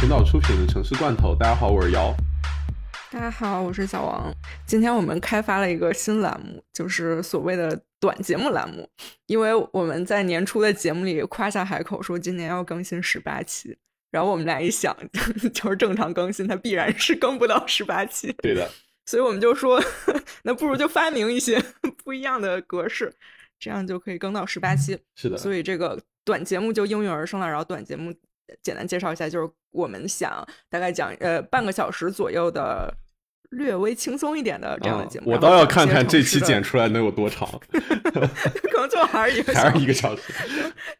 群岛出品的城市罐头。大家好，我是姚。大家好，我是小王。今天我们开发了一个新栏目，就是所谓的短节目栏目。因为我们在年初的节目里夸下海口，说今年要更新十八期。然后我们俩一想，就是正常更新，它必然是更不到十八期。对的。所以我们就说，那不如就发明一些 不一样的格式，这样就可以更到十八期。是的。所以这个短节目就应运而生了。然后短节目。简单介绍一下，就是我们想大概讲呃半个小时左右的略微轻松一点的这样的节目。我倒要看看这期剪出来能有多长，可能就还是一个还是一个小时。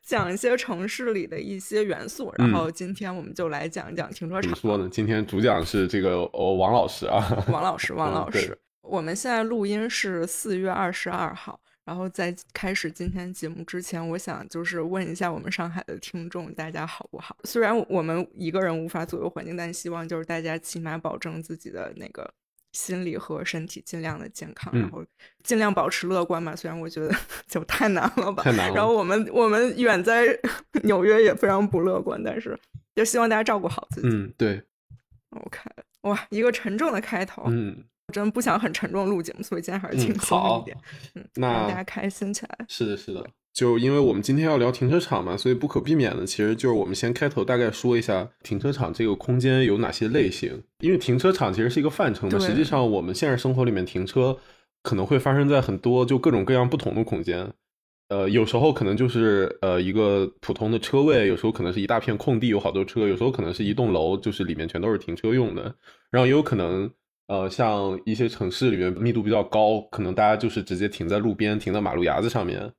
讲一些城市里的一些元素，然后今天我们就来讲一讲停车场。怎么说呢？今天主讲是这个哦王老师啊，王老师，王 老师。我们现在录音是四月二十二号。然后在开始今天节目之前，我想就是问一下我们上海的听众，大家好不好？虽然我们一个人无法左右环境，但希望就是大家起码保证自己的那个心理和身体尽量的健康，然后尽量保持乐观吧。虽然我觉得 就太难了吧，太难了。然后我们我们远在 纽约也非常不乐观，但是就希望大家照顾好自己。嗯，对。OK，哇，一个沉重的开头。嗯。真不想很沉重录节目，所以今天还是轻松一点，嗯，让大家开心起来。是的，是的，就因为我们今天要聊停车场嘛，所以不可避免的，其实就是我们先开头大概说一下停车场这个空间有哪些类型。因为停车场其实是一个泛称嘛，实际上我们现实生活里面停车可能会发生在很多就各种各样不同的空间。呃，有时候可能就是呃一个普通的车位，有时候可能是一大片空地有好多车，有时候可能是一栋楼，就是里面全都是停车用的，然后也有可能。呃，像一些城市里面密度比较高，可能大家就是直接停在路边，停在马路牙子上面。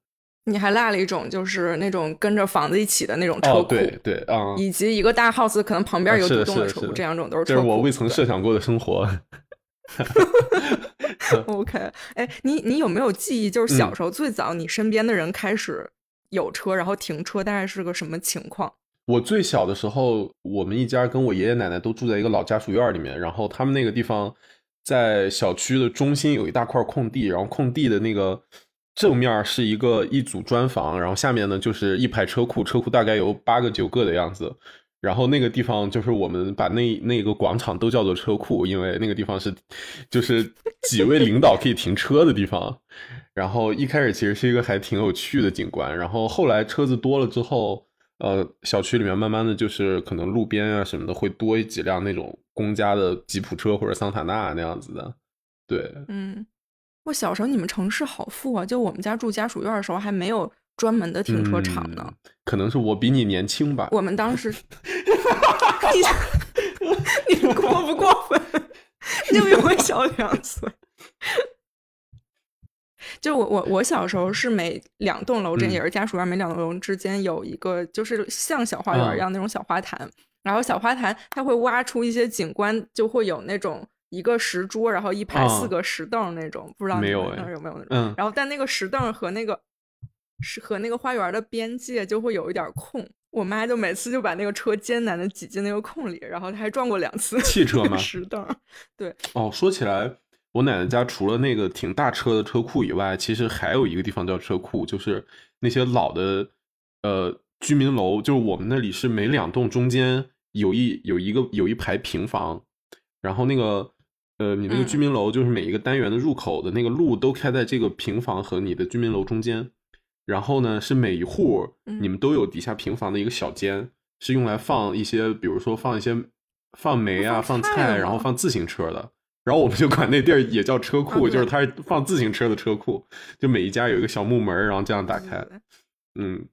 你还落了一种，就是那种跟着房子一起的那种车库，对对啊，以及一个大 house，可能旁边有独栋的车库，这两种都是。这是我未曾设想过的生活。OK，哎，你你有没有记忆？就是小时候最早你身边的人开始有车，然后停车，大概是个什么情况？我最小的时候，我们一家跟我爷爷奶奶都住在一个老家属院里面，然后他们那个地方在小区的中心有一大块空地，然后空地的那个正面是一个一组砖房，然后下面呢就是一排车库，车库大概有八个九个的样子，然后那个地方就是我们把那那个广场都叫做车库，因为那个地方是就是几位领导可以停车的地方，然后一开始其实是一个还挺有趣的景观，然后后来车子多了之后。呃，小区里面慢慢的就是可能路边啊什么的会多几辆那种公家的吉普车或者桑塔纳那样子的，对，嗯，我小时候你们城市好富啊，就我们家住家属院的时候还没有专门的停车场呢，可能是我比你年轻吧，我们当时，你 你过不过分？你比我小两岁。就我我我小时候是每两栋楼之间也是家属院，每两栋楼之间有一个就是像小花园一样那种小花坛，然后小花坛它会挖出一些景观，就会有那种一个石桌，然后一排四个石凳那种，不知道没有有没有那种。嗯。然后但那个石凳和那个是和那个花园的边界就会有一点空，我妈就每次就把那个车艰难的挤进那个空里，然后她还撞过两次汽车吗？石凳。对。哦，说起来。我奶奶家除了那个挺大车的车库以外，其实还有一个地方叫车库，就是那些老的呃居民楼，就是我们那里是每两栋中间有一有一个有一排平房，然后那个呃你那个居民楼就是每一个单元的入口的那个路都开在这个平房和你的居民楼中间，然后呢是每一户你们都有底下平房的一个小间，是用来放一些比如说放一些放煤啊放菜，然后放自行车的。然后我们就管那地儿也叫车库，就是它是放自行车的车库，就每一家有一个小木门，然后这样打开。嗯，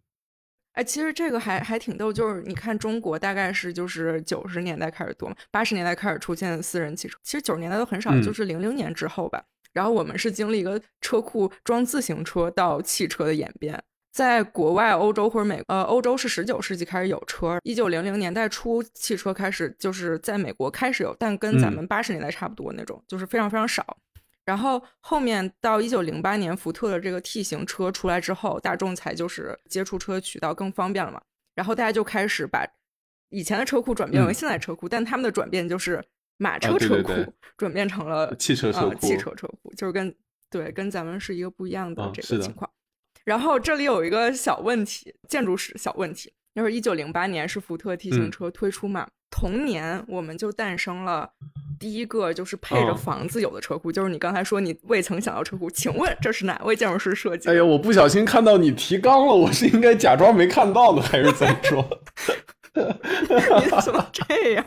哎，其实这个还还挺逗，就是你看中国大概是就是九十年代开始多嘛，八十年代开始出现私人汽车，其实九十年代都很少，就是零零年之后吧。然后我们是经历一个车库装自行车到汽车的演变。在国外，欧洲或者美，呃，欧洲是十九世纪开始有车，一九零零年代初汽车开始就是在美国开始有，但跟咱们八十年代差不多那种，就是非常非常少。然后后面到一九零八年，福特的这个 T 型车出来之后，大众才就是接触车渠道更方便了嘛。然后大家就开始把以前的车库转变为现在车库，但他们的转变就是马车车库转变成了汽车车库，汽车车库就是跟对跟咱们是一个不一样的这个情况。然后这里有一个小问题，建筑史小问题，就是一九零八年是福特 T 型车推出嘛，同年我们就诞生了第一个就是配着房子有的车库，就是你刚才说你未曾想到车库，请问这是哪位建筑师设计？哎呀，我不小心看到你提纲了，我是应该假装没看到呢，还是怎么说？你怎么这样？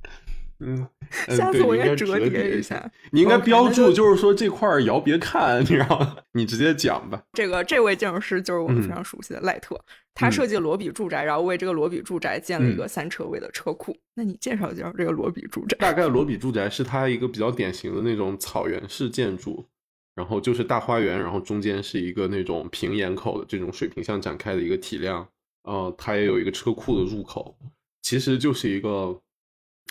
嗯，下次我应该折叠一下。你应该标注，就是说这块儿摇别看，你知道吗？你直接讲吧。这个这位建筑师就是我们非常熟悉的赖特，他设计罗比住宅，然后为这个罗比住宅建了一个三车位的车库。那你介绍介绍这个罗比住宅？大概罗比住宅是它一个比较典型的那种草原式建筑，然后就是大花园，然后中间是一个那种平檐口的这种水平向展开的一个体量。呃，它也有一个车库的入口，其实就是一个。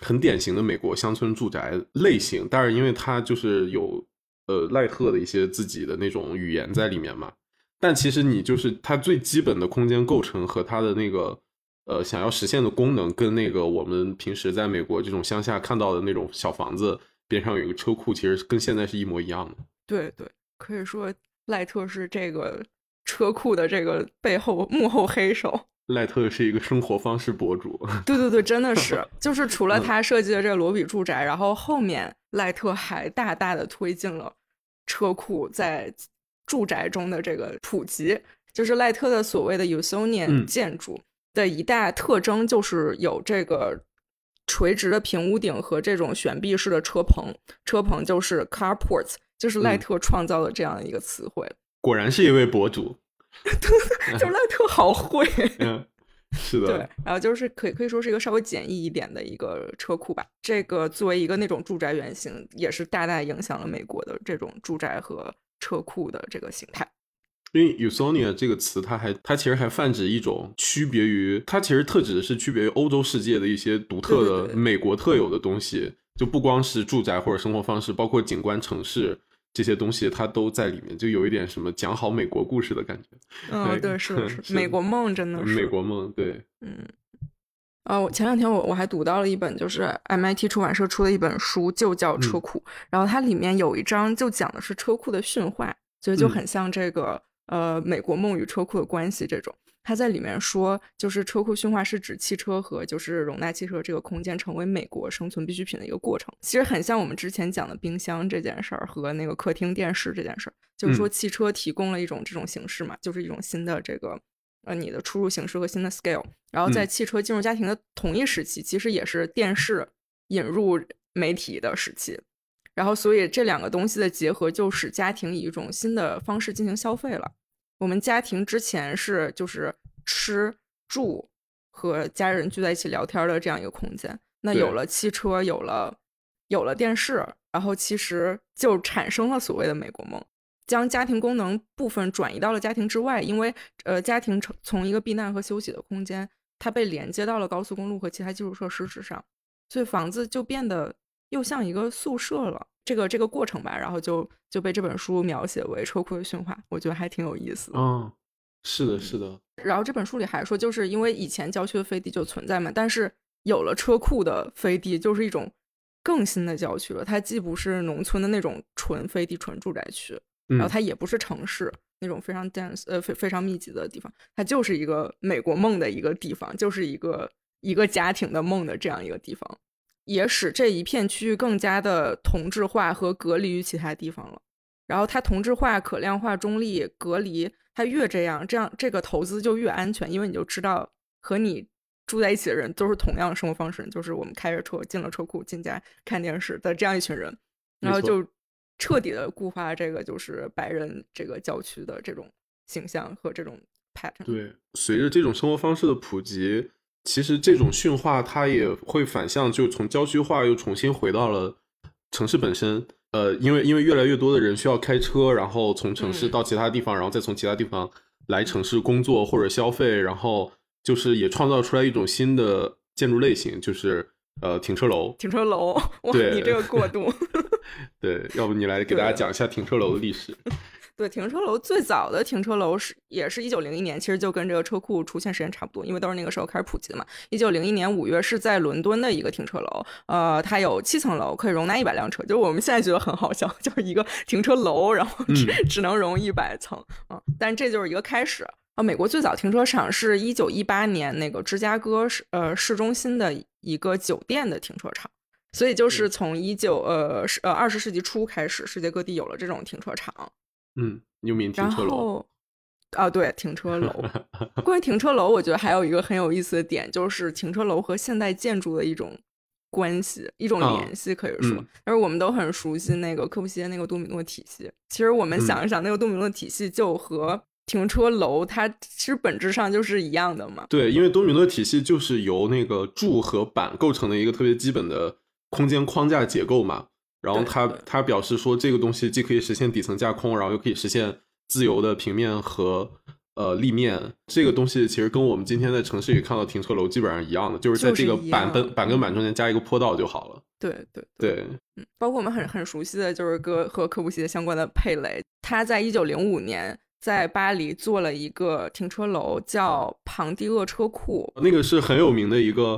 很典型的美国乡村住宅类型，但是因为它就是有呃赖特的一些自己的那种语言在里面嘛，但其实你就是它最基本的空间构成和它的那个呃想要实现的功能，跟那个我们平时在美国这种乡下看到的那种小房子边上有一个车库，其实跟现在是一模一样的。对对，可以说赖特是这个车库的这个背后幕后黑手。赖特是一个生活方式博主，对对对，真的是，就是除了他设计的这个罗比住宅，然后后面赖特还大大的推进了车库在住宅中的这个普及。就是赖特的所谓的 Usonian 建筑的一大特征，就是有这个垂直的平屋顶和这种悬臂式的车棚。车棚就是 carports，就是赖特创造的这样一个词汇。果然是一位博主。就是赖特好会，嗯，是的，对，然后就是可以可以说是一个稍微简易一点的一个车库吧。这个作为一个那种住宅原型，也是大大影响了美国的这种住宅和车库的这个形态。因为 Usonia 这个词，它还它其实还泛指一种区别于它其实特指的是区别于欧洲世界的一些独特的美国特有的东西，就不光是住宅或者生活方式，包括景观城市。这些东西它都在里面，就有一点什么讲好美国故事的感觉。嗯，对，是是，美国梦真的是美国梦，对，嗯。啊，我前两天我我还读到了一本，就是 MIT 出版社出的一本书，就叫《车库》，然后它里面有一章就讲的是车库的驯化，所以就很像这个呃美国梦与车库的关系这种。他在里面说，就是车库驯化是指汽车和就是容纳汽车这个空间成为美国生存必需品的一个过程。其实很像我们之前讲的冰箱这件事儿和那个客厅电视这件事儿，就是说汽车提供了一种这种形式嘛，就是一种新的这个呃你的出入形式和新的 scale。然后在汽车进入家庭的同一时期，其实也是电视引入媒体的时期。然后所以这两个东西的结合，就使家庭以一种新的方式进行消费了。我们家庭之前是就是吃住和家人聚在一起聊天的这样一个空间，那有了汽车，有了有了电视，然后其实就产生了所谓的美国梦，将家庭功能部分转移到了家庭之外，因为呃家庭从从一个避难和休息的空间，它被连接到了高速公路和其他基础设施之上，所以房子就变得又像一个宿舍了。这个这个过程吧，然后就就被这本书描写为车库的驯化，我觉得还挺有意思。嗯，是的，是的。然后这本书里还说，就是因为以前郊区的飞地就存在嘛，但是有了车库的飞地，就是一种更新的郊区了。它既不是农村的那种纯飞地、纯住宅区，然后它也不是城市那种非常 dense 呃非非常密集的地方，它就是一个美国梦的一个地方，就是一个一个家庭的梦的这样一个地方。也使这一片区域更加的同质化和隔离于其他地方了。然后它同质化、可量化、中立、隔离，它越这样，这样这个投资就越安全，因为你就知道和你住在一起的人都是同样的生活方式，就是我们开着车进了车库进家看电视的这样一群人，然后就彻底的固化这个就是白人这个郊区的这种形象和这种 pattern。对，随着这种生活方式的普及。其实这种驯化，它也会反向，就从郊区化又重新回到了城市本身。呃，因为因为越来越多的人需要开车，然后从城市到其他地方，然后再从其他地方来城市工作或者消费，然后就是也创造出来一种新的建筑类型，就是呃停车楼。停车楼，哇，你这个过渡。对，要不你来给大家讲一下停车楼的历史。对，停车楼最早的停车楼是也是一九零一年，其实就跟这个车库出现时间差不多，因为都是那个时候开始普及的嘛。一九零一年五月是在伦敦的一个停车楼，呃，它有七层楼，可以容纳一百辆车，就是我们现在觉得很好笑，就是一个停车楼，然后只只能容一百层啊。但这就是一个开始啊。美国最早停车场是一九一八年那个芝加哥市呃市中心的一个酒店的停车场。所以就是从一九呃十呃二十世纪初开始，世界各地有了这种停车场。嗯，又名停车楼。啊，对，停车楼。关于停车楼，我觉得还有一个很有意思的点，就是停车楼和现代建筑的一种关系，一种联系，可以说。但是我们都很熟悉那个科布西耶那个多米诺体系。其实我们想一想，那个多米诺体系就和停车楼，它其实本质上就是一样的嘛。对，因为多米诺体系就是由那个柱和板构成的一个特别基本的空间框架结构嘛。然后他他表示说，这个东西既可以实现底层架空，然后又可以实现。自由的平面和呃立面，这个东西其实跟我们今天在城市里看到停车楼基本上一样的，就是在这个板跟板跟板中间加一个坡道就好了。对对对，嗯，包括我们很很熟悉的就是跟和科布西耶相关的佩雷，他在一九零五年在巴黎做了一个停车楼，叫庞蒂厄车库，那个是很有名的一个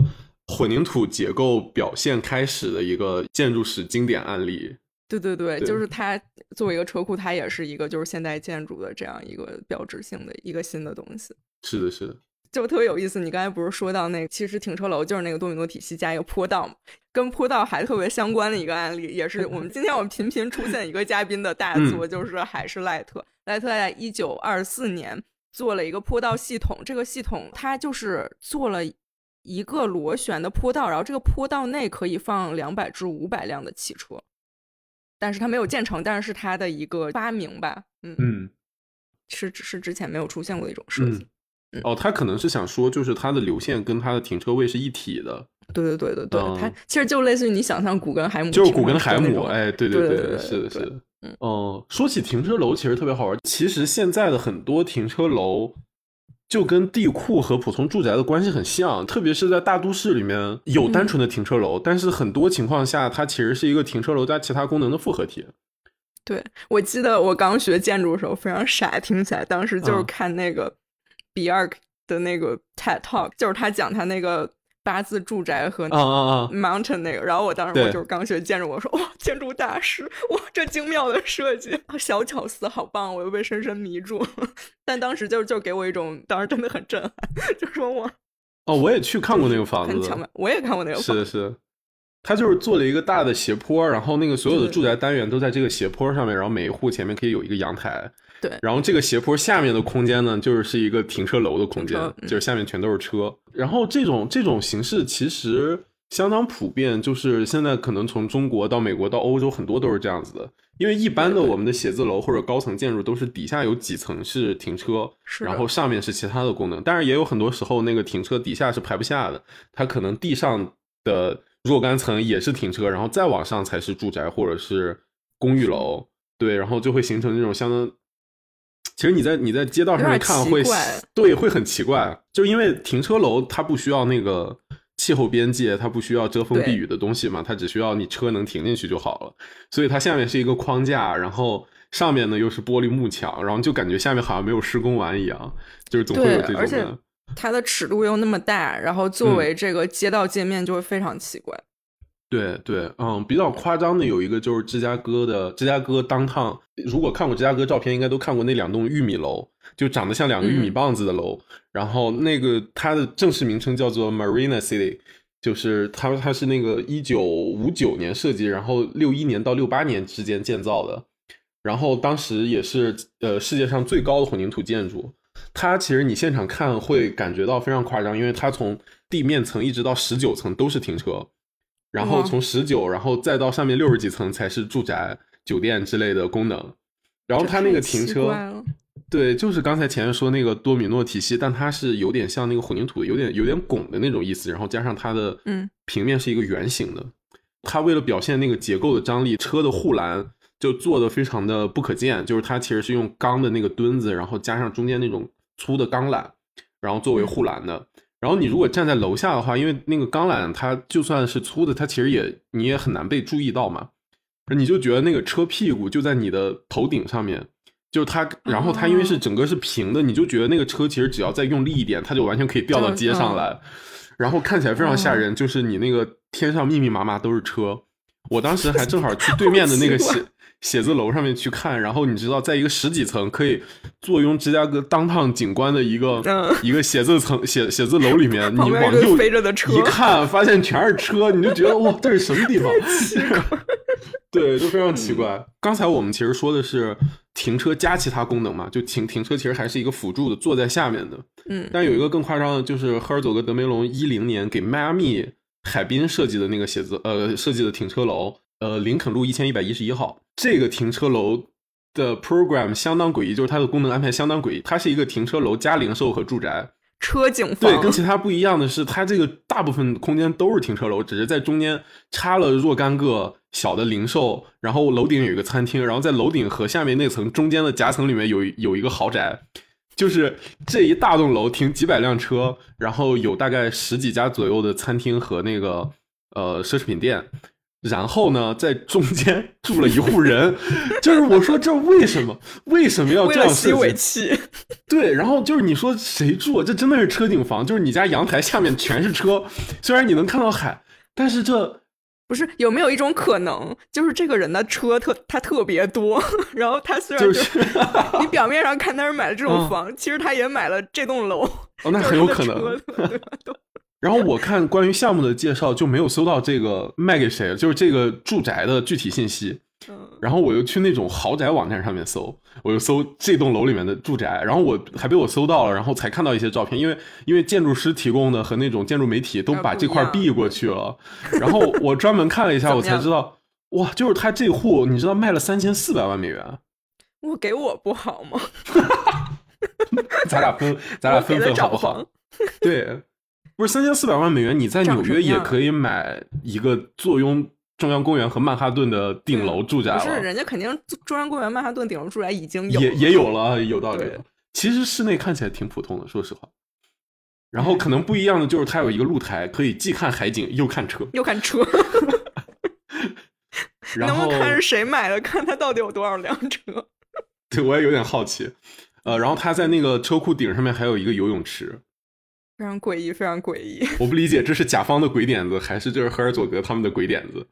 混凝土结构表现开始的一个建筑史经典案例。对对对，就是它作为一个车库，它也是一个就是现代建筑的这样一个标志性的一个新的东西。是的，是的，就特别有意思。你刚才不是说到那个，其实停车楼就是那个多米诺体系加一个坡道嘛？跟坡道还特别相关的一个案例，也是我们今天我们频频出现一个嘉宾的大作，就是还是赖特。赖特在一九二四年做了一个坡道系统，这个系统它就是做了一个螺旋的坡道，然后这个坡道内可以放两百至五百辆的汽车。但是它没有建成，但是是它的一个发明吧，嗯嗯，是是之前没有出现过的一种设计。哦，他可能是想说，就是它的流线跟它的停车位是一体的。对对对对对，它其实就类似于你想象古根海姆，就是古根海姆，哎，对对对，是的，是的。嗯，说起停车楼，其实特别好玩。其实现在的很多停车楼。就跟地库和普通住宅的关系很像，特别是在大都市里面有单纯的停车楼，但是很多情况下它其实是一个停车楼加其他功能的复合体。对，我记得我刚学建筑的时候非常傻，听起来当时就是看那个比尔的那个 TED Talk，就是他讲他那个。八字住宅和 mountain 那个，然后我当时我就是刚学建筑，我说哇，建筑大师，哇，这精妙的设计，小巧思好棒，我又被深深迷住。但当时就就给我一种，当时真的很震撼，就说我哦，我也去看过那个房子，我也看过那个房子，是是，他就是做了一个大的斜坡，然后那个所有的住宅单元都在这个斜坡上面，然后每一户前面可以有一个阳台。对，然后这个斜坡下面的空间呢，就是是一个停车楼的空间，就是下面全都是车。然后这种这种形式其实相当普遍，就是现在可能从中国到美国到欧洲，很多都是这样子的。因为一般的我们的写字楼或者高层建筑都是底下有几层是停车，然后上面是其他的功能。但是也有很多时候那个停车底下是排不下的，它可能地上的若干层也是停车，然后再往上才是住宅或者是公寓楼。对，然后就会形成这种相当。其实你在你在街道上面看会对会很奇怪，就因为停车楼它不需要那个气候边界，它不需要遮风避雨的东西嘛，它只需要你车能停进去就好了。所以它下面是一个框架，然后上面呢又是玻璃幕墙，然后就感觉下面好像没有施工完一样，就是总会有这种。而且它的尺度又那么大，然后作为这个街道界面就会非常奇怪。对对，嗯，比较夸张的有一个就是芝加哥的芝加哥当趟，如果看过芝加哥照片，应该都看过那两栋玉米楼，就长得像两个玉米棒子的楼。然后那个它的正式名称叫做 Marina City，就是它它是那个一九五九年设计，然后六一年到六八年之间建造的。然后当时也是呃世界上最高的混凝土建筑。它其实你现场看会感觉到非常夸张，因为它从地面层一直到十九层都是停车。然后从十九，然后再到上面六十几层才是住宅、酒店之类的功能。然后它那个停车，对，就是刚才前面说那个多米诺体系，但它是有点像那个混凝土，有点有点拱的那种意思。然后加上它的嗯平面是一个圆形的，它为了表现那个结构的张力，车的护栏就做的非常的不可见，就是它其实是用钢的那个墩子，然后加上中间那种粗的钢缆，然后作为护栏的。然后你如果站在楼下的话，因为那个钢缆它就算是粗的，它其实也你也很难被注意到嘛。你就觉得那个车屁股就在你的头顶上面，就是它，然后它因为是整个是平的，你就觉得那个车其实只要再用力一点，它就完全可以掉到街上来，然后看起来非常吓人。就是你那个天上密密麻麻都是车，我当时还正好去对面的那个写写字楼上面去看，然后你知道，在一个十几层可以坐拥芝加哥当趟景观的一个、嗯一个写字层写写字楼里面，你往右飞着的车一看，发现全是车，你就觉得哇，这是什么地方？对，就非常奇怪。刚才我们其实说的是停车加其他功能嘛，就停停车其实还是一个辅助的，坐在下面的。嗯，但有一个更夸张的，就是赫尔佐格德梅隆一零年给迈阿密海滨设计的那个写字呃设计的停车楼，呃林肯路一千一百一十一号，这个停车楼的 program 相当诡异，就是它的功能安排相当诡异，它是一个停车楼加零售和住宅。车景对，跟其他不一样的是，它这个大部分空间都是停车楼，只是在中间插了若干个小的零售，然后楼顶有一个餐厅，然后在楼顶和下面那层中间的夹层里面有有一个豪宅，就是这一大栋楼停几百辆车，然后有大概十几家左右的餐厅和那个呃奢侈品店。然后呢，在中间住了一户人，就是我说这为什么？为什么要这样吸？尾气，对，然后就是你说谁住？这真的是车顶房，就是你家阳台下面全是车，虽然你能看到海，但是这不是有没有一种可能，就是这个人的车特他特别多，然后他虽然就就是 你表面上看他是买了这种嗯房，其实他也买了这栋楼，哦，那很有可能。然后我看关于项目的介绍就没有搜到这个卖给谁，就是这个住宅的具体信息。嗯，然后我又去那种豪宅网站上面搜，我又搜这栋楼里面的住宅，然后我还被我搜到了，然后才看到一些照片，因为因为建筑师提供的和那种建筑媒体都把这块避过去了，然后我专门看了一下，我才知道，哇，就是他这户，你知道卖了三千四百万美元，我给我不好吗？咱俩分，咱俩分分好不好？对，不是三千四百万美元，你在纽约也可以买一个坐拥中央公园和曼哈顿的顶楼住宅不是，人家肯定中央公园曼哈顿顶楼住宅已经有也也有了，啊有道理。其实室内看起来挺普通的，说实话。然哎后可能不一样的就是它有一个露台，可以既看海景又看车。又看车，然后能不能看是谁买的？看他到底有多少辆车？对我也有点好奇。呃，然后它在那个车库顶上面还有一个游泳池，非常诡异，非常诡异。我不理解这是甲方的鬼点子，还是就是赫尔佐格他们的鬼点子？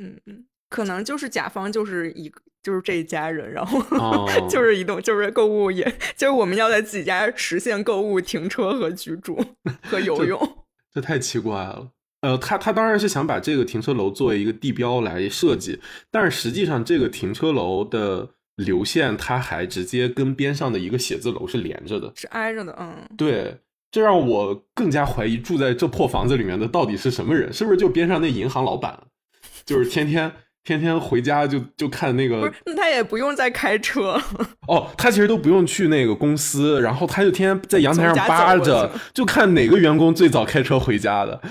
嗯嗯，可能就是甲方就是一个就是这一家人，然后、哦 就是移动就是购物也就是我们要在自己家实现购物、停车和居住 和游泳。这太奇怪了。呃，他他当然是想把这个停车楼作为一个地标来设计，但是实际上这个停车楼的流线，它还直接跟边上的一个写字楼是连着的。是挨着的，嗯，对，这让我更加怀疑住在这破房子里面的到底是什么人，是不是就边上那银行老板，就是天天天天回家就就看那个不是，那他也不用再开车，哦，他其实都不用去那个公司，然后他就天天在阳台上扒着，就看哪个员工最早开车回家的。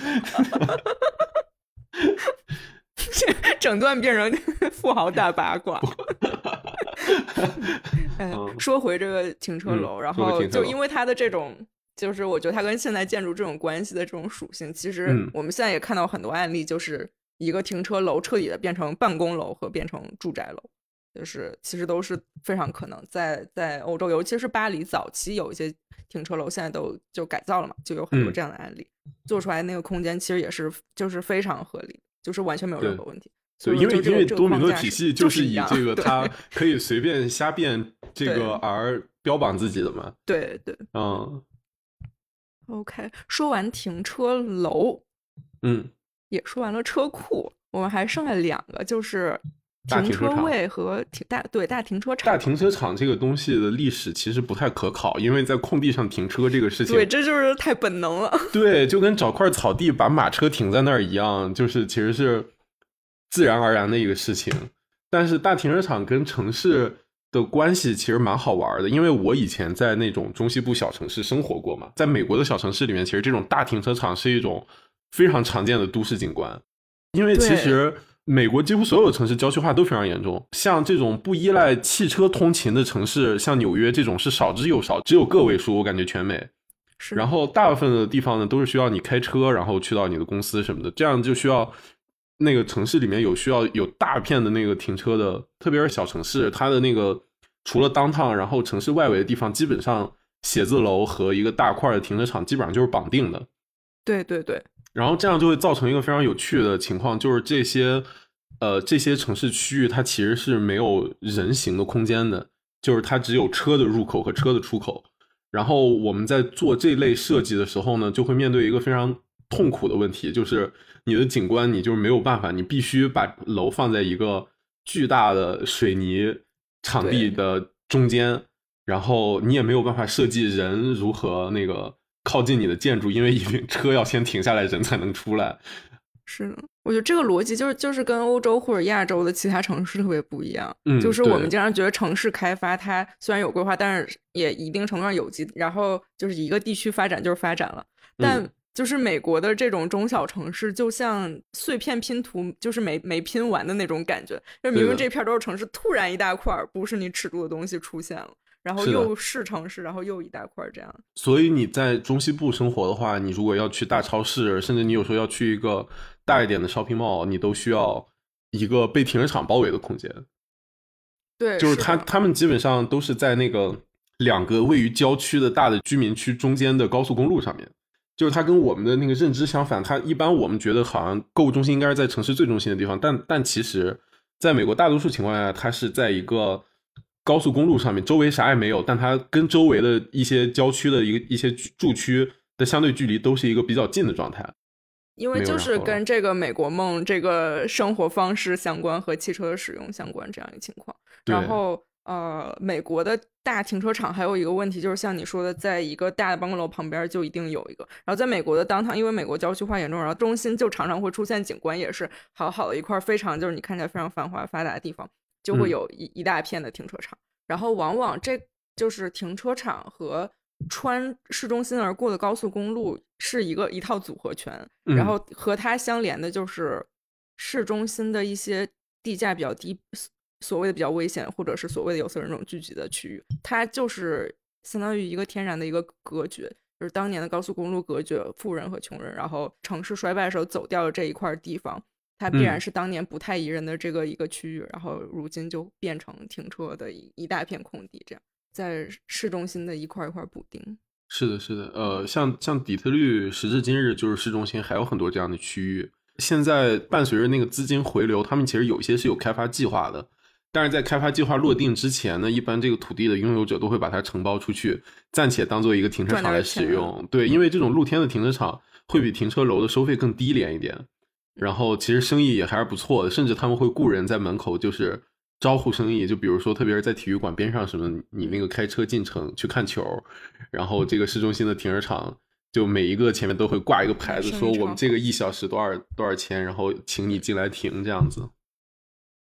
整段变成富豪大八卦。说回这个停车嗯楼，然后就因为他的这种，就是我觉得它跟现代建筑这种关系的这种属性，其实嗯。我们现在也看到很多案例，就是一个停车楼彻底的变成办公楼和变成住宅楼，就是其实都是非常可能在在欧洲，尤其是巴黎早期有一些停车楼现在都就改造了嘛，就有很多嗯。这样的案例，做出来那个空间其实也是就是非常合理，就是完全没有任何问题。所对，以因为因为多米诺体系就是以这个它。可以随便瞎变这个而标榜自己的嘛。对对。嗯，OK，说完停车楼，嗯，也说完了车库，我们还剩下两个，就是停车位和停大对大停车场。大停车场这个东西的历史其实不太可考，因为在空地上停车这个事情，对，这就是太本能了。对，就跟找块草地把马车停在那儿一样，就是其实是自然而然的一个事情。但是大停车场跟城市的关系其实蛮好玩的，因为我以前在那种中西部小城市生活过嘛，在美国的小城市里面，其实这种大停车场是一种非常常见的都市景观，因为其实。美国几乎所有城市郊区化都非常严重，像这种不依赖汽车通勤的城市，像纽约这种是少之又少，只有个位数，我感觉全美。是，然后大部分的地方呢，都是需要你开车，然后去到你的公司什么的，这样就需要那个城市里面有需要有大片的那个停车的，特别是小城市，它的那个除了 downtown，然后城市外围的地方，基本上写字楼和一个大块的停车场基本上就是绑定的。对对对，然后这样就会造成一个非常有趣的情况，就是这些呃，这些城市区域它其实是没有人行的空间的，就是它只有车的入口和车的出口。然后我们在做这类设计的时候呢，就会面对一个非常痛苦的问题，就是你的景观你就是没有办法，你必须把楼放在一个巨大的水泥场地的中间，然后你也没有办法设计人如何那个靠近你的建筑，因为一定车要先停下来，人才能出来。是的，我觉得这个逻辑就是就是跟欧洲或者亚洲的其他城市特别不一样。嗯，就是我们经常觉得城市开发它虽然有规划，但是也一定程度上有机，然后就是一个地区发展就是发展了。但就是美国的这种中小城市，就像碎片拼图，就是没没拼完的那种感觉。就明明这片都是城市，突然一大块不是你尺度的东西出现了。然后又是城市，然后又一大块这样。所以你在中西部生活的话，你如果要去大超市，甚至你有时候要去一个大一点的 shopping mall，你都需要一个被停车场包围的空间。对，就是他他们基本上都是在那个两个位于郊区的大的居民区中间的高速公路上面。就是它跟我们的那个认知相反，它一般我们觉得好像购物中心应该是在城市最中心的地方，但但其实在美国大多数情况下，它是在一个。高速公路上面，周围啥也没有，但它跟周围的一些郊区的一个一些住区的相对距离都是一个比较近的状态。因为就是跟这个美国梦这个生活方式相关和汽车的使用相关这样一个情况。然后呃，美国的大停车场还有一个问题就是像你说的，在一个大的办公楼旁边就一定有一个。然后在美国的当趟，因为美国郊区化严重，然后中心就常常会出现景观也是好好的一块非常就是你看起来非常繁华发达的地方。就会有一一大片的停车场，然后往往这就是停车场和穿市中心而过的高速公路是一个一套组合拳，然后和它相连的就是市中心的一些地价比较低、所谓的比较危险或者是所谓的有色人种聚集的区域，它就是相当于一个天然的一个隔绝，就是当年的高速公路隔绝富人和穷人，然后城市衰败的时候走掉了这一块地方。它必然是当年不太宜人的这个一个区域，然后如今就变成停车的一一大片空地，这样在市中心的一块一块补丁。是的，是的，呃，像像底特律，时至今日就是市中心还有很多这样的区域。现在伴随着那个资金回流，他们其实有一些是有开发计划的，但是在开发计划落定之前呢，一般这个土地的拥有者都会把它承包出去，暂且当做一个停车场来使用。对，因为这种露天的停车场会比停车楼的收费更低廉一点。然后其实生意也还是不错的，甚至他们会雇人在门口就是招呼生意，就比如说特别是在体育馆边上什么，你那个开车进城去看球，然后这个市中心的停车场就每一个前面都会挂一个牌子，说我们这个一小时多少多少钱，然后请你进来停这样子。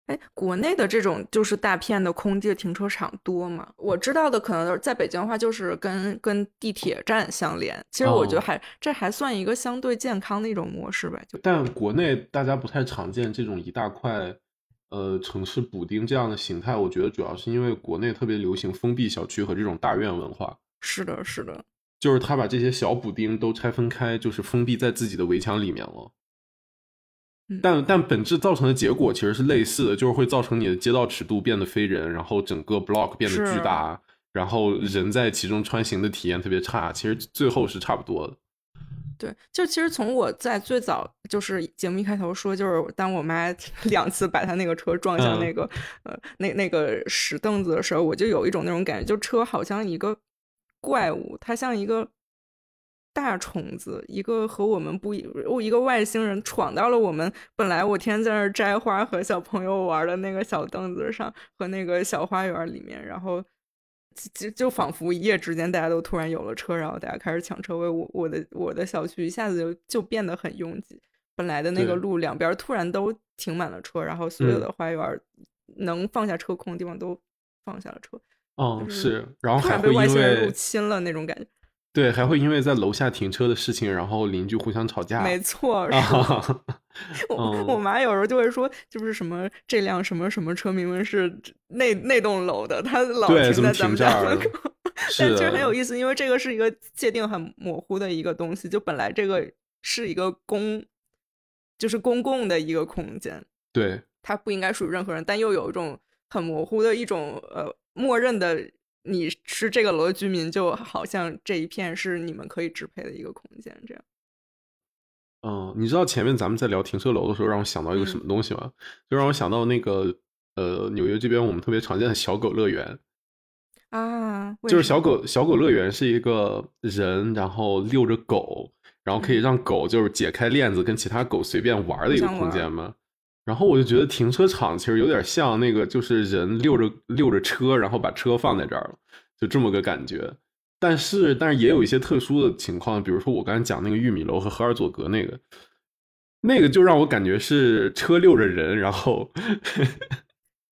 哎，国内的这种就是大片的空地的停车场多吗？我知道的可能在北京的话，就是跟跟地铁站相连。其实我觉得还这还算一个相对健康的一种模式吧。就但国内大家不太常见这种一大块呃城市补丁这样的形态。我觉得主要是因为国内特别流行封闭小区和这种大院文化。是的，是的，就是他把这些小补丁都拆分开，就是封闭在自己的围墙里面了。但但本质造成的结果其实是类似的，就是会造成你的街道尺度变得非人，然后整个 block 变得巨大，然后人在其中穿行的体验特别差。其实最后是差不多的。对，就其实从我在最早就是节目一开头说，就是当我妈 两次把她那个车撞向那个呃那那个石凳子的时候，我就有一种那种感觉，就车好像一个怪物，它像一个。大虫子，一个和我们不一，一个外星人闯到了我们本来我天天在那儿摘花和小朋友玩的那个小凳子上和那个小花园里面，然后就就仿佛一夜之间大家都突然有了车，然后大家开始抢车位，我我的我的小区一下子就就变得很拥挤，本来的那个路两边突然都停满了车，然后所有的花园能放下车空的地方都放下了车，嗯是，然后还被外星人入侵了那种感觉。对，还会因为在楼下停车的事情，然后邻居互相吵架。没错，我我妈有时候就会说，就是什么这辆什么什么车明明是那那栋楼的，他老停在咱们家门口。但其实很有意思，因为这个是一个界定很模糊的一个东西，就本来这个是一个公，就是公共的一个空间。对，它不应该属于任何人，但又有一种很模糊的一种呃默认的。你是这个楼的居民，就好像这一片是你们可以支配的一个空间，这样。嗯，你知道前面咱们在聊停车楼的时候，让我想到一个什么东西吗？就让我想到那个呃，纽约这边我们特别常见的小狗乐园啊，就是小狗小狗乐园是一个人，然后遛着狗，然后可以让狗就是解开链子跟其他狗随便玩的一个空间嘛。然后我就觉得停车场其实有点像那个，就是人溜着溜着车，然后把车放在这儿了，就这么个感觉。但是，但是也有一些特殊的情况，比如说我刚才讲那个玉米楼和赫尔佐格那个，那个就让我感觉是车溜着人，然后。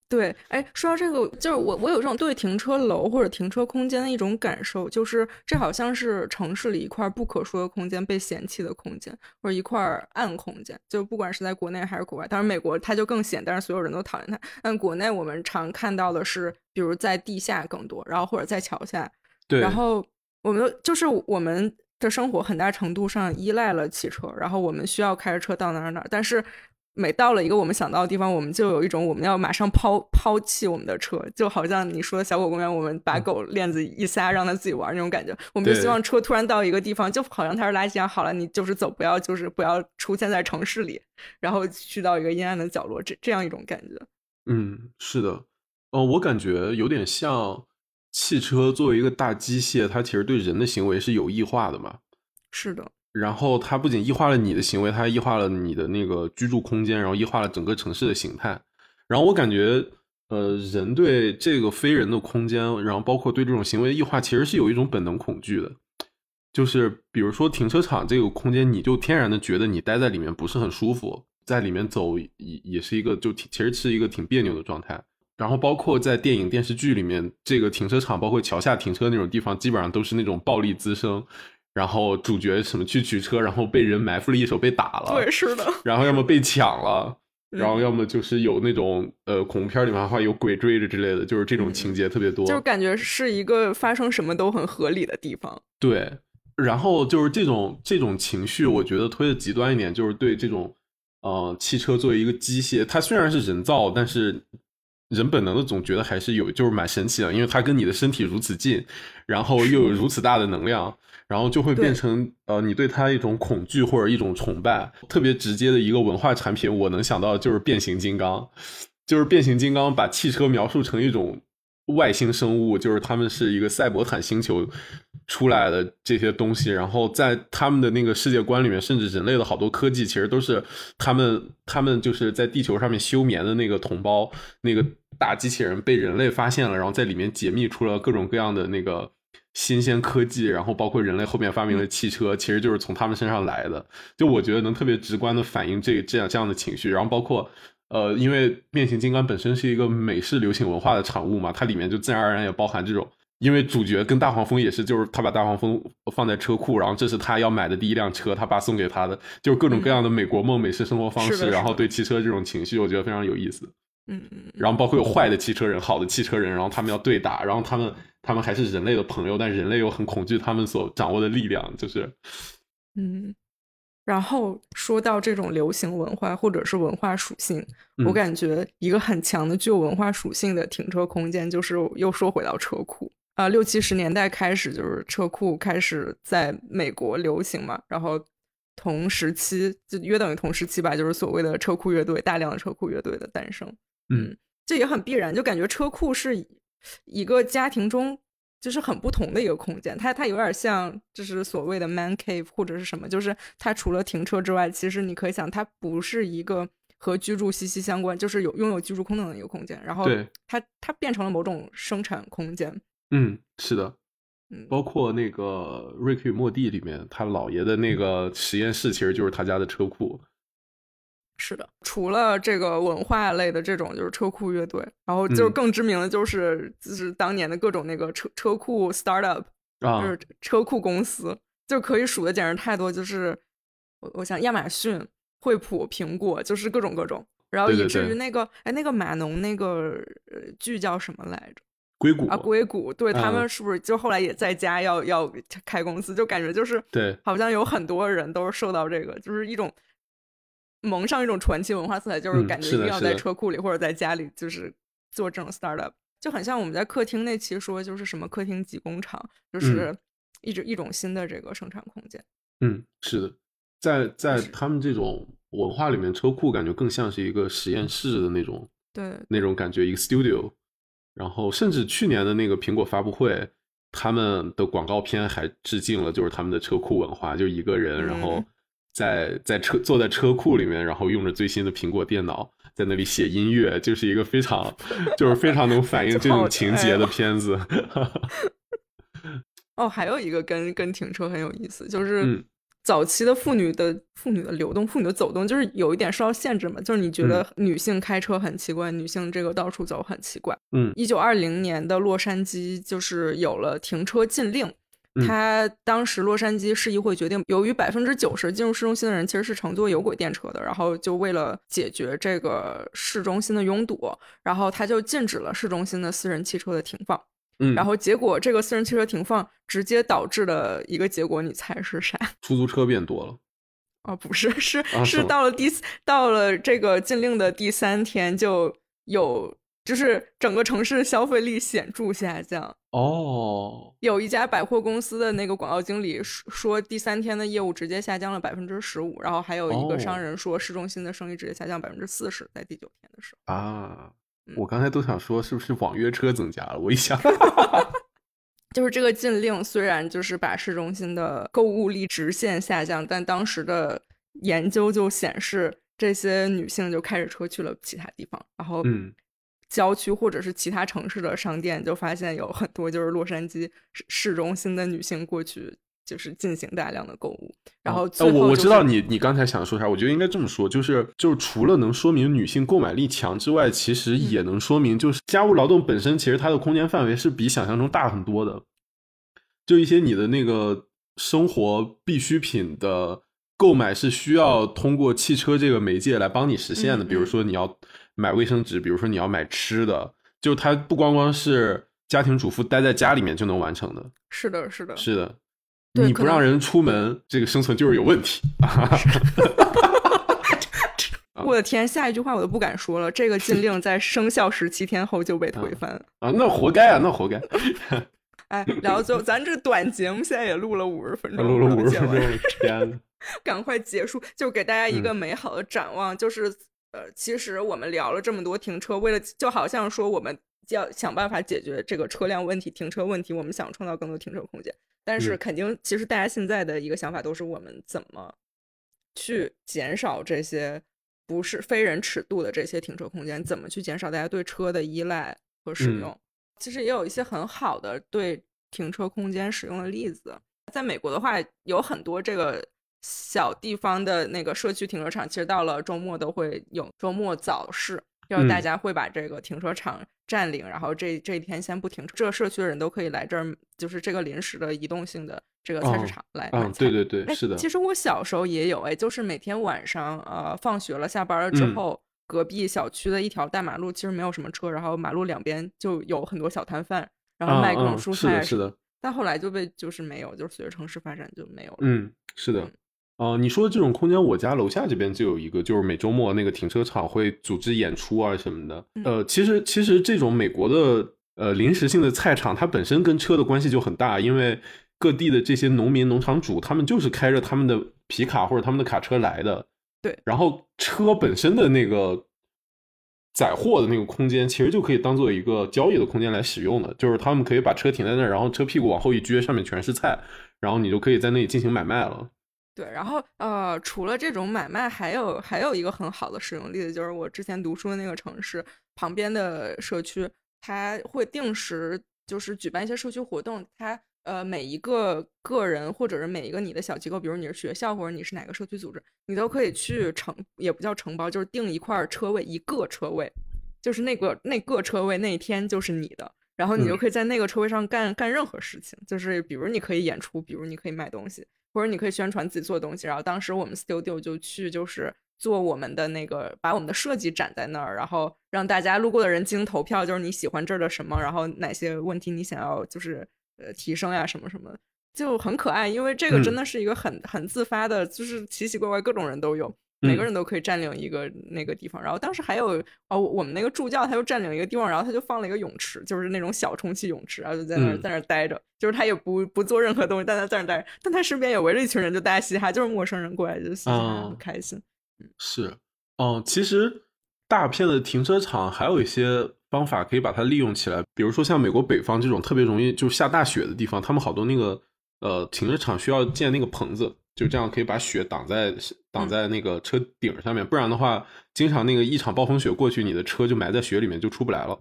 对，哎，说到这个，就是我我有这种对停车楼或者停车空间的一种感受，就是这好像是城市里一块不可说的空间，被嫌弃的空间，或者一块暗空间。就不管是在国内还是国外，当然美国它就更显，但是所有人都讨厌它。但国内我们常看到的是，比如在地下更多，然后或者在桥下。对。然后我们就是我们的生活很大程度上依赖了汽车，然后我们需要开着车到哪儿哪儿，但是。每到了一个我们想到的地方，我们就有一种我们要马上抛抛弃我们的车，就好像你说的小狗公园，我们把狗链子一撒，让它自己玩那种感觉。我们就希望车突然到一个地方，就好像它是垃圾一样，好了，你就是走，不要就是不要出现在城市里，然后去到一个阴暗的角落，这这样一种感觉。嗯，是的，呃，我感觉有点像汽车作为一个大机械，它其实对人的行为是有异化的嘛。是的。然后它不仅异化了你的行为，它还异化了你的那个居住空间，然后异化了整个城市的形态。然后我感觉，呃，人对这个非人的空间，然后包括对这种行为异化，其实是有一种本能恐惧的。就是比如说停车场这个空间，你就天然的觉得你待在里面不是很舒服，在里面走也也是一个就其实是一个挺别扭的状态。然后包括在电影电视剧里面，这个停车场，包括桥下停车那种地方，基本上都是那种暴力滋生。然后主角什么去取车，然后被人埋伏了一手被打了，对，是的。然后要么被抢了，然后要么就是有那种呃恐怖片里面话有鬼追着之类的，就是这种情节特别多。就感觉是一个发生什么都很合理的地方。对，然后就是这种这种情绪，我觉得推的极端一点，就是对这种呃汽车作为一个机械，它虽然是人造，但是人本能的总觉得还是有，就是蛮神奇的，因为它跟你的身体如此近，然后又有如此大的能量。然后就会变成呃，你对它一种恐惧或者一种崇拜，特别直接的一个文化产品，我能想到就是变形金刚，就是变形金刚把汽车描述成一种外星生物，就是他们是一个赛博坦星球出来的这些东西，然后在他们的那个世界观里面，甚至人类的好多科技其实都是他们他们就是在地球上面休眠的那个同胞，那个大机器人被人类发现了，然后在里面解密出了各种各样的那个。新鲜科技，然后包括人类后面发明的汽车，其实就是从他们身上来的。就我觉得能特别直观的反映这这样这样的情绪。然后包括，呃，因为变形金刚本身是一个美式流行文化的产物嘛，它里面就自然而然也包含这种。因为主角跟大黄蜂也是，就是他把大黄蜂放在车库，然后这是他要买的第一辆车，他爸送给他的，就是各种各样的美国梦、美式生活方式，然后对汽车这种情绪，我觉得非常有意思。嗯嗯。然后包括有坏的汽车人、好的汽车人，然后他们要对打，然后他们。他们还是人类的朋友，但人类又很恐惧他们所掌握的力量，就是，嗯。然后说到这种流行文化或者是文化属性，我感觉一个很强的具有文化属性的停车空间，就是又说回到车库啊。六七十年代开始，就是车库开始在美国流行嘛，然后同时期就约等于同时期吧，就是所谓的车库乐队，大量的车库乐队的诞生。嗯，这也很必然，就感觉车库是。一个家庭中就是很不同的一个空间，它它有点像就是所谓的 man cave 或者是什么，就是它除了停车之外，其实你可以想，它不是一个和居住息息相关，就是有拥有居住功能的一个空间。然后它它变成了某种生产空间。嗯，是的，嗯，包括那个《瑞克与莫蒂》里面，他姥爷的那个实验室其实就是他家的车库。是的，除了这个文化类的这种，就是车库乐队，然后就是更知名的就是就是当年的各种那个车车库 startup，就是车库公司，就可以数的简直太多。就是我我想亚马逊、惠普、苹果，就是各种各种，然后以至于那个哎那个码农那个剧叫什么来着？硅谷啊，硅谷，对他们是不是就后来也在家要要开公司？就感觉就是对，好像有很多人都是受到这个，就是一种。蒙上一种传奇文化色彩，就是感觉一定要在车库里或者在家里，就是做这种 startup，就很像我们在客厅那期说，就是什么客厅级工厂，就是一直一种新的这个生产空间。嗯，是的，在在他们这种文化里面，车库感觉更像是一个实验室的那种，对那种感觉，一个 studio。然后，甚至去年的那个苹果发布会，他们的广告片还致敬了，就是他们的车库文化，就一个人，然后在在车坐在车库里面，然后用着最新的苹果电脑在那里写音乐，就是一个非常就是非常能反映这种情节的片子。哦，还有一个跟跟停车很有意思，就是嗯早期的妇女的妇女的流动、妇女的走动，就是有一点受到限制嘛。就是你觉得女性开车很奇怪，女性这个到处走很奇怪。嗯一九二零年的洛杉矶就是有了停车禁令。嗯他当时洛杉矶市议会决定，由于百分之九十进入市中心的人其实是乘坐有轨电车的，然后就为了解决这个市中心的拥堵，然后他就禁止了市中心的私人汽车的停放。嗯，然后结果这个私人汽车停放，直接导致了一个结果，你猜是啥？出租车变多了。哦，不是，是是到了第到了这个禁令的第三天，就有就是整个城市消费力显著下降。哦，有一家百货公司的那个广告经理说，说第三天的业务直接下降了百分之十五，然后还有一个商哦。人说市中心的生意直接下降百分之四十，在第九天的时候。啊。嗯，我。刚才都想说是不是网约车增加了，我一想，就是这个禁令虽然就是把市中心的购物力直线下降，但当时的研究就显示，这些女性就开着车去了其他地方，然后嗯郊区或者是其他城市的商店就发现有很多就是洛杉矶市市中心的女性过去就是进行大量的购物，然后我我知道你你刚才想说啥，我觉得应该这么说，就是就是除了能说明女性购买力强之外，其实也能说明就是家务劳动本身其实它的空间范围是比想象中大很多的，就一些你的那个生活必需品的购买是需要通过汽车这个媒介来帮你实现的，嗯比如说你要买卫生纸，比如说你要买吃的，就它不光光是家庭主妇待在家里面就能完成的，是的，是的，是的。你不让人出门，这个生存就是有问题。我的天，下一句话我都不敢说了。这个禁令在生效十七天后就被推翻了。啊，那活该啊，那活该。哎，聊到最后，咱这短节目现在也录了五十分钟，录了五十分钟了，天呐。赶快结束，就给大家一个嗯美好的展望。就是呃，其实我们聊了这么多停车，为了就好像说我们要想办法解决这个车辆问题、停车问题，我们想创造更多停车空间。但是嗯肯定，其实大家现在的一个想法都是我们怎么去减少这些不是非人尺度的这些停车空间，怎么去减少大家对车的依赖和使嗯用。其实也有一些很好的对停车空间使用的例子。在美国的话，有很多这个小地方的那个社区停车场，其实到了周末都会有周末早市，就是大嗯家会把这个停车场占领，然后这这一天先不停车，这个社区的人都可以来这儿，就是这个临时的移动性的这个菜市哦场来买嗯，菜。对对对，哎，是的。其实我小时候也有，哎，就是每天晚上，呃，放学了、下班了之嗯后，隔壁小区的一条大马路其实没有什么车，然后马路两边就有很多小摊贩，然后啊卖各种啊蔬菜。是的，是的。但后来就被就是没有，就是随着城市发展就没有了。嗯，是的。哦、你说的这种空间，我家楼下这边就有一个，就是每周末那个停车场会组织演出啊什么的。嗯呃，其实其实这种美国的呃临时性的菜场，它本身跟车的关系就很大，因为各地的这些农民、农场主，他们就是开着他们的皮卡或者他们的卡车来的。对，然后车本身的那个载货的那个空间，其实就可以当做一个交易的空间来使用的，就是他们可以把车停在那儿，然后车屁股往后一撅，上面全是菜，然后你就可以在那里进行买卖了。对，然后呃，除了这种买卖，还有还有一个很好的使用例子，就是我之前读书的那个城市旁边的社区，它会定时就是举办一些社区活动，它呃每一个个人或者是每一个你的小机构，比如你是学校或者你是哪个社区组织，你都可以去承也不叫承包，就是定一块儿车位，一个车位，就是那个那个车位那一天就是你的。然后你就嗯可以在那个车位上干干任何事情，就是比如你可以演出，比如你可以卖东西，或者你可以宣传自己做的东西。然后当时我们 studio 就去，就是做我们的那个，把我们的设计展在那儿，然后让大家路过的人进行投票，就是你喜欢这儿的什么，然后哪些问题你想要就是呃提升呀什么什么，就很可爱。因为这个真嗯的是一个很很自发的，就是奇奇怪怪各种人都有。每个人都可以占领一个那个地方。然后当时还有哦，我们那个助教他就占领一个地方，然后他就放了一个泳池，就是那种小充气泳池，然后就在那儿在那儿待着，就是他也不不做任何东西，但他在那儿待着，但他身边也围着一群人，就大家嘻哈，就是陌生人过来就嘻哈，很开心。嗯，是，嗯，其实大片的停车场还有一些方法可以把它利用起来，比如说像美国北方这种特别容易就下大雪的地方，他们好多那个呃停车场需要建那个棚子。就这样可以把雪挡在挡在那个车顶上面，不然的话，经常那个一场暴风雪过去，你的车就埋在雪里面就出不来了。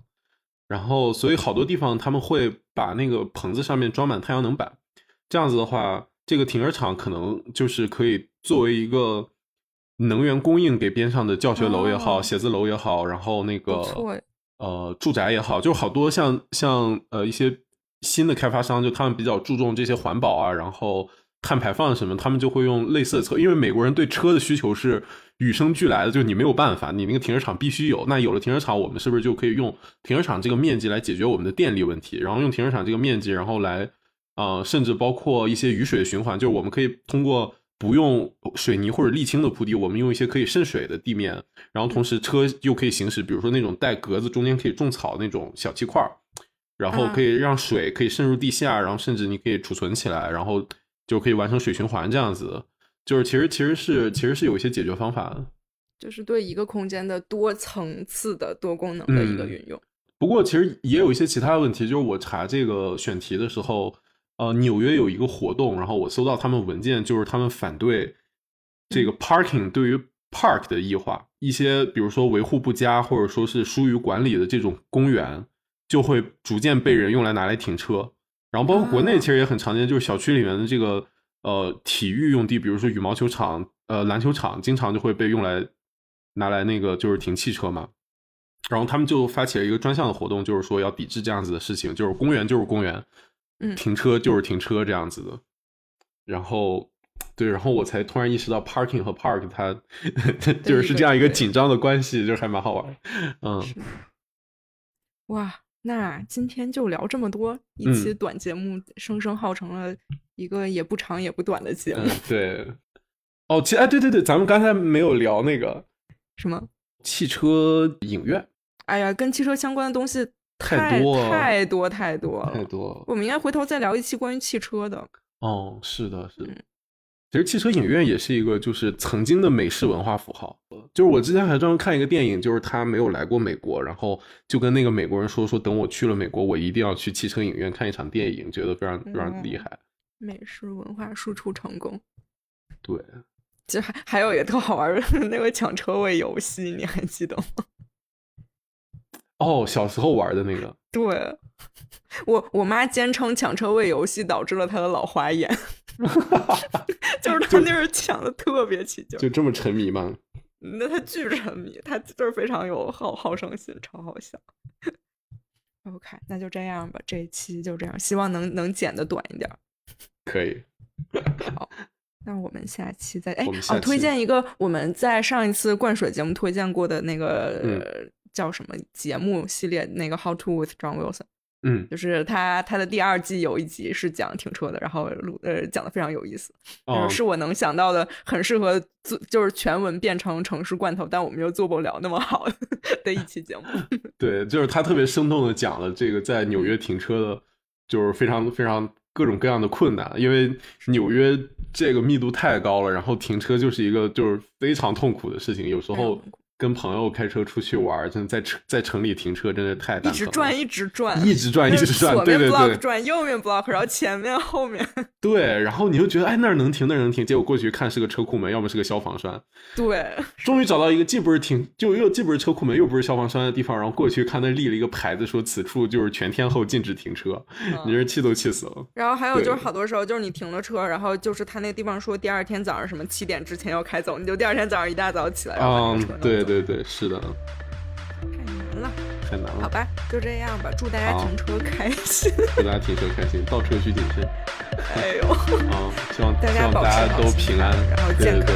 然后，所以好多地方他们会把那个棚子上面装满太阳能板，这样子的话，这个停车场可能就是可以作为一个能源供应给边上的教学楼也好、写字楼也好，然后那个呃住宅也好，就好多像像呃一些新的开发商，就他们比较注重这些环保啊，然后。碳排放什么，他们就会用类似的策，因为美国人对车的需求是与生俱来的，就是你没有办法，你那个停车场必须有。那有了停车场，我们是不是就可以用停车场这个面积来解决我们的电力问题？然后用停车场这个面积，然后来，呃，甚至包括一些雨水循环，就是我们可以通过不用水泥或者沥青的铺地，我们用一些可以渗水的地面，然后同时车又可以行驶，比如说那种带格子，中间可以种草那种小气块儿，然后可以让水可以渗入地下，然后甚至你可以储存起来，然后。就可以完成水循环这样子，就是其实其实是其实是有一些解决方法的，就是对一个空间的多层次的多功能的一个运用。不过其实也有一些其他的问题，就是我查这个选题的时候，呃，纽约有一个活动，然后我搜到他们文件，就是他们反对这个 parking 对于 park 的异化，一些比如说维护不佳或者说是疏于管理的这种公园，就会逐渐被人用来拿来停车。然后包括国内其实也很常见，就是小区里面的这个呃体育用地，比如说羽毛球场、呃篮球场，经常就会被用来拿来那个就是停汽车嘛。然后他们就发起了一个专项的活动，就是说要抵制这样子的事情，就是公园就是公园，嗯，停车就是停车这样子的。然后对，然后我才突然意识到 parking 和 park 它 就是是这样一个紧张的关系，就还蛮好玩。嗯，哇。那今天就聊这么多，一期短节目，生生耗成了一个也不长也不短的节目。对，哦，其哎，对对对，咱们刚才没有聊那个什么汽车影院。哎呀，跟汽车相关的东西太多太多太多太多，我们应该回头再聊一期关于汽车的。哦，是的，是的。其实汽车影院也是一个，就是曾经的美式文化符号。就是我之前还专门看一个电影，就是他没有来过美国，然后就跟那个美国人说说，等我去了美国，我一定要去汽车影院看一场电影，觉得非常非常厉害。美式文化输出成功。对，其实还还有一个特好玩的 那个抢车位游戏，你还记得吗？哦，小时候玩的那个。对，我我妈坚称抢车位游戏导致了她的老花眼。就是他那儿抢的特别起劲，就这么沉迷吗？那他巨沉迷，他就是非常有好好胜心，超好笑。OK，那就这样吧，这一期就这样，希望能能剪的短一点。可以。好，那我们下期再哎哦，推荐一个我们在上一次灌水节目推荐过的那个叫什么节目系列，那个 How to with John Wilson。嗯，就是他他的第二季有一集是讲停车的，然后录呃讲的非常有意思，就是是我能想到的很适合做就是全文变成城市罐头，但我们又做不了那么好的一期节目。对，就是他特别生动的讲了这个在纽约停车的，就是非常非常各种各样的困难，因为纽约这个密度太高了，然后停车就是一个就是非常痛苦的事情，有时候。跟朋友开车出去玩，真的在城在城里停车，真的太一直转，一直转，一直转，一直转，对对对，转右边 block，然后前面后面，对，然后你就觉得哎那儿能停那儿能停，结果过去看是个车库门，要么是个消防栓，对，终于找到一个既不是停就又既不是车库门又不是消防栓的地方，然后过去看那立了一个牌子说此处就是全天候禁止停车，你这气都气死了。然后还有就是好多时候就是你停了车，然后就是他那个地方说第二天早上什么七点之前要开走，你就第二天早上一大早起来，嗯，对。对对，是的，太难了，太难了。好吧，就这样吧。祝大家停车开心，祝大家停车开心，倒车需谨慎。哎呦，啊，希望大家大家都平安，然后健康。